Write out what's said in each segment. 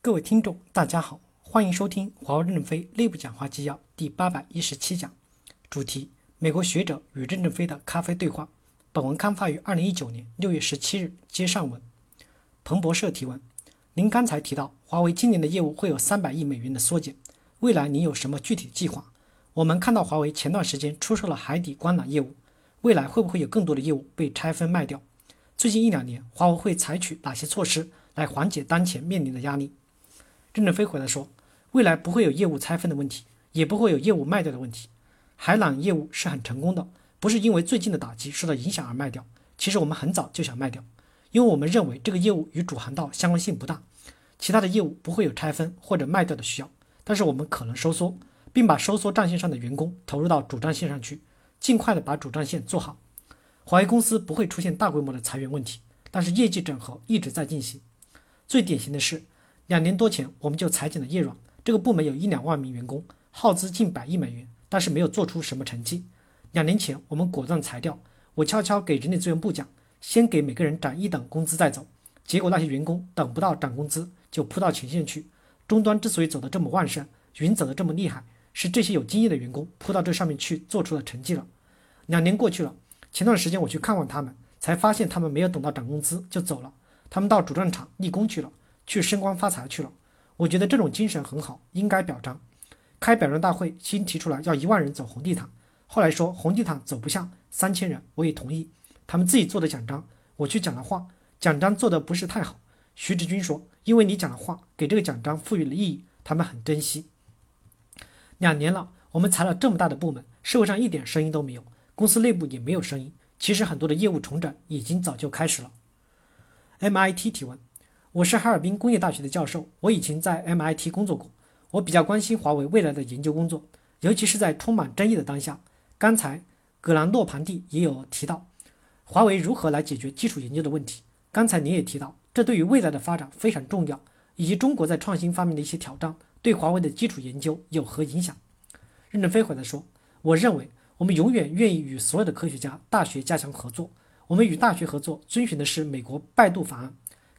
各位听众，大家好，欢迎收听华为任正非内部讲话纪要第八百一十七讲，主题：美国学者与任正非的咖啡对话。本文刊发于二零一九年六月十七日，接上文。彭博社提问：您刚才提到华为今年的业务会有三百亿美元的缩减，未来您有什么具体计划？我们看到华为前段时间出售了海底光缆业务，未来会不会有更多的业务被拆分卖掉？最近一两年，华为会采取哪些措施来缓解当前面临的压力？任正非回答说：“未来不会有业务拆分的问题，也不会有业务卖掉的问题。海缆业务是很成功的，不是因为最近的打击受到影响而卖掉。其实我们很早就想卖掉，因为我们认为这个业务与主航道相关性不大，其他的业务不会有拆分或者卖掉的需要。但是我们可能收缩，并把收缩战线上的员工投入到主战线上去，尽快的把主战线做好。”华为公司不会出现大规模的裁员问题，但是业绩整合一直在进行。最典型的是，两年多前我们就裁减了叶软这个部门，有一两万名员工，耗资近百亿美元，但是没有做出什么成绩。两年前我们果断裁掉，我悄悄给人力资源部讲，先给每个人涨一等工资再走。结果那些员工等不到涨工资就扑到前线去。终端之所以走得这么旺盛，云走得这么厉害，是这些有经验的员工扑到这上面去做出了成绩了。两年过去了。前段时间我去看望他们，才发现他们没有等到涨工资就走了，他们到主战场立功去了，去升官发财去了。我觉得这种精神很好，应该表彰。开表彰大会，先提出来要一万人走红地毯，后来说红地毯走不下三千人，我也同意。他们自己做的奖章，我去讲了话，奖章做的不是太好。徐志军说，因为你讲了话，给这个奖章赋予了意义，他们很珍惜。两年了，我们裁了这么大的部门，社会上一点声音都没有。公司内部也没有声音，其实很多的业务重整已经早就开始了。MIT 提问：我是哈尔滨工业大学的教授，我以前在 MIT 工作过，我比较关心华为未来的研究工作，尤其是在充满争议的当下。刚才葛兰诺庞蒂也有提到，华为如何来解决基础研究的问题。刚才您也提到，这对于未来的发展非常重要，以及中国在创新方面的一些挑战对华为的基础研究有何影响？任正非回答说：我认为。我们永远愿意与所有的科学家、大学加强合作。我们与大学合作，遵循的是美国拜杜法案，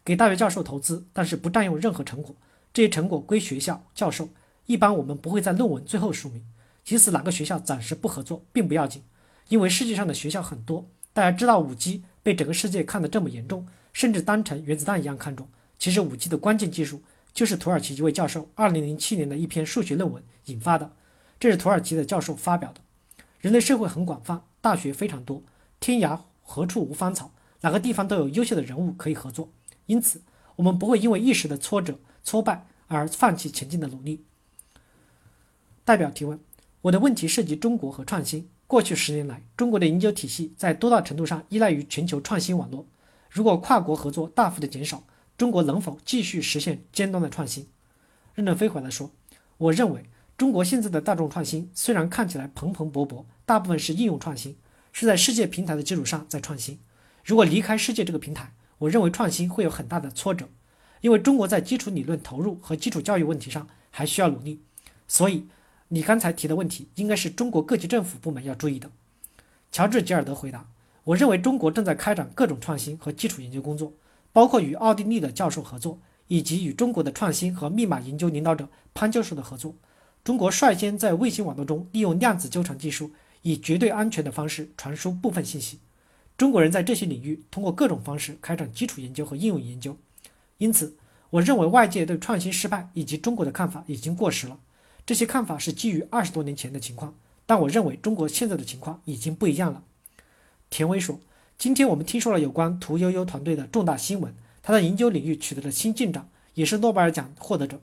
给大学教授投资，但是不占用任何成果，这些成果归学校教授。一般我们不会在论文最后署名。即使哪个学校暂时不合作，并不要紧，因为世界上的学校很多。大家知道五 G 被整个世界看得这么严重，甚至当成原子弹一样看重。其实五 G 的关键技术就是土耳其一位教授2007年的一篇数学论文引发的，这是土耳其的教授发表的。人类社会很广泛，大学非常多，天涯何处无芳草，哪个地方都有优秀的人物可以合作。因此，我们不会因为一时的挫折、挫败而放弃前进的努力。代表提问：我的问题涉及中国和创新。过去十年来，中国的研究体系在多大程度上依赖于全球创新网络？如果跨国合作大幅的减少，中国能否继续实现尖端的创新？任正非回答说：我认为。中国现在的大众创新虽然看起来蓬蓬勃勃，大部分是应用创新，是在世界平台的基础上在创新。如果离开世界这个平台，我认为创新会有很大的挫折，因为中国在基础理论投入和基础教育问题上还需要努力。所以，你刚才提的问题应该是中国各级政府部门要注意的。乔治·吉尔德回答：“我认为中国正在开展各种创新和基础研究工作，包括与奥地利的教授合作，以及与中国的创新和密码研究领导者潘教授的合作。”中国率先在卫星网络中利用量子纠缠技术，以绝对安全的方式传输部分信息。中国人在这些领域通过各种方式开展基础研究和应用研究。因此，我认为外界对创新失败以及中国的看法已经过时了。这些看法是基于二十多年前的情况，但我认为中国现在的情况已经不一样了。田威说：“今天我们听说了有关屠呦呦团队的重大新闻，他在研究领域取得了新进展，也是诺贝尔奖获得者。”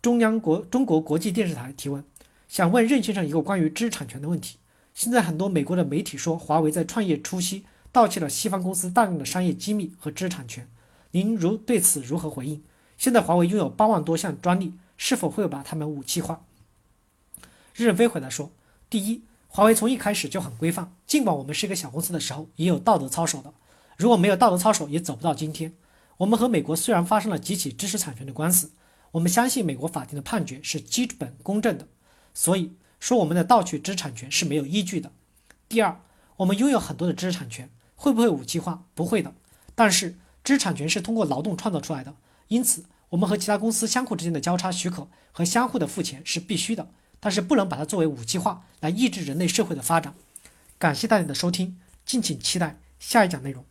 中央国中国国际电视台提问，想问任先生一个关于知识产权的问题。现在很多美国的媒体说，华为在创业初期盗窃了西方公司大量的商业机密和知识产权，您如对此如何回应？现在华为拥有八万多项专利，是否会把它们武器化？任正非回答说：第一，华为从一开始就很规范，尽管我们是一个小公司的时候，也有道德操守的。如果没有道德操守，也走不到今天。我们和美国虽然发生了几起知识产权的官司。我们相信美国法庭的判决是基本公正的，所以说我们的盗取知识产权是没有依据的。第二，我们拥有很多的知识产权，会不会武器化？不会的。但是知识产权是通过劳动创造出来的，因此我们和其他公司相互之间的交叉许可和相互的付钱是必须的，但是不能把它作为武器化来抑制人类社会的发展。感谢大家的收听，敬请期待下一讲内容。